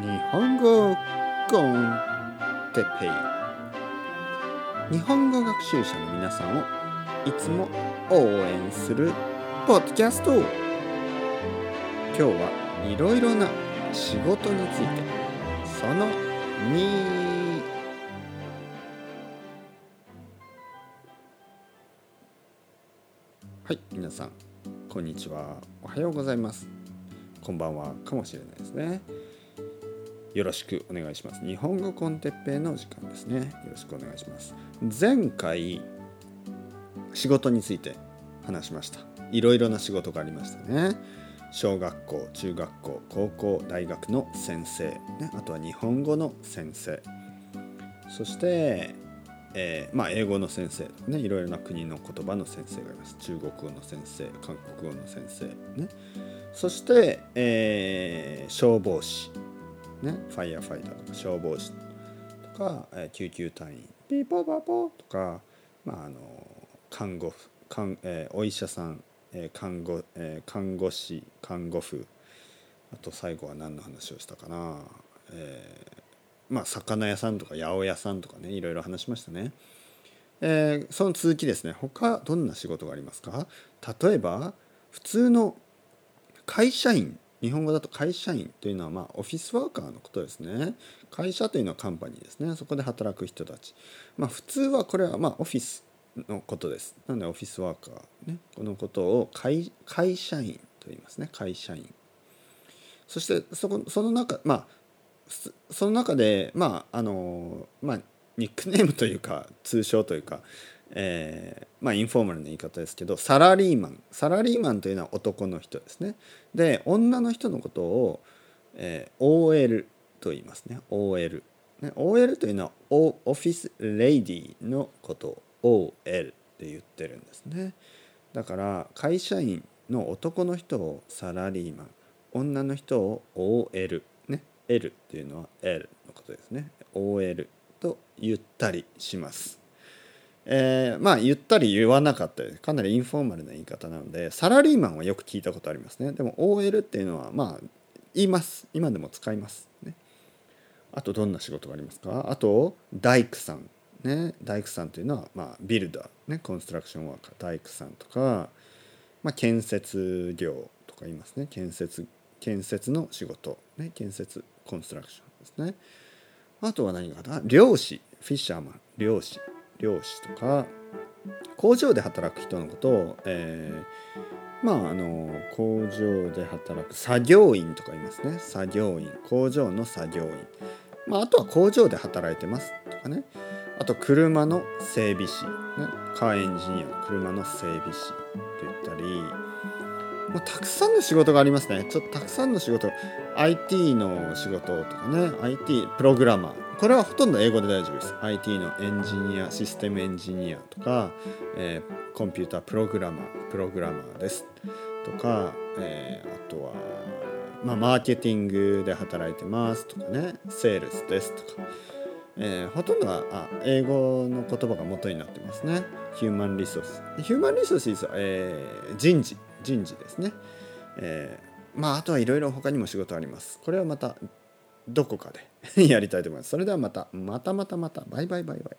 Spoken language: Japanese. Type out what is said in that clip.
日本語コンテペイ。日本語学習者の皆さんをいつも応援するポッドキャスト。今日はいろいろな仕事についてその2はい皆さんこんにちは。おはようございます。こんばんは。かもしれないですね。よろしくお願いします。日本語コンテッペイの時間ですね。よろしくお願いします。前回仕事について話しました。いろいろな仕事がありましたね。小学校中学校高校大学の先生、ね、あとは日本語の先生。そして、えーまあ、英語の先生。ねいろいろな国の言葉の先生がいます。中国語の先生韓国語の先生。ね。そして、えー消防士。ねファイヤーファイターとか消防士とか、えー救急隊員ピーポーパーポーとか、まあ、あの看護婦看、えーお医者さん、えー看護えー看護師看護婦あと最後は何の話をしたかな、えーまあ魚屋さんとか八百屋さんとかねいろいろ話しましたね。えーその続きですね他どんな仕事がありますか？例えば普通の会社員日本語だと会社員というのはまあオフィスワーカーのことですね。会社というのはカンパニーですね。そこで働く人たち。まあ普通はこれはまあオフィスのことです。なのでオフィスワーカー、ね、このことを会会社員と言いますね。会社員。そしてそこその中まあその中でまああのまあニックネームというか通称というか、えーまあインフォーマルな言い方ですけどサラリーマン。サラリーマンというのは男の人ですね。で女の人のことを、えー OL と言いますね。OL ね OL というのはオオフィスレディのことを OL って言ってるんですね。だから会社員の男の人をサラリーマン。女の人を OL ね L っていうのは L のことですね。OL と言ったりします。えーまあ言ったり言わなかったりかなりインフォーマルな言い方なのでサラリーマンはよく聞いたことありますね。でも OL っていうのはまあ言います。今でも使います。ね。あとどんな仕事がありますか？あと大工さん。ね。大工さんというのはまあビルダー。ね。コンストラクションワーカー。大工さんとかまあ建設業とか言いますね。建設建設の仕事。ね。建設コンストラクションですね。あとは何かな？漁師。フィッシャーマン。漁師。漁師とか工場で働く人のことを、えーまああの工場で働く作業員とか言いますね。作業員。工場の作業員、まあ、あとは工場で働いてますとかね。あと車の整備士、ね、カーエンジニア。車の整備士と言ったり。もうたくさんの仕事がありますね。ちょっとたくさんの仕事。IT の仕事とかね。IT プログラマー。これはほとんど英語で大丈夫です。IT のエンジニアシステムエンジニアとか、えーコンピュータープログラマープログラマーです。とか、えーあとは、まあ、マーケティングで働いてますとかね。セールスですとか、えーほとんどはあ英語の言葉が元になってますね。ヒューマンリソースヒューマンリソースは、えー人事。人事ですね、えーまああとはいろいろ他にも仕事あります。これはまたどこかで やりたいと思います。それではまたまたまたまた。バイバイバイバイ。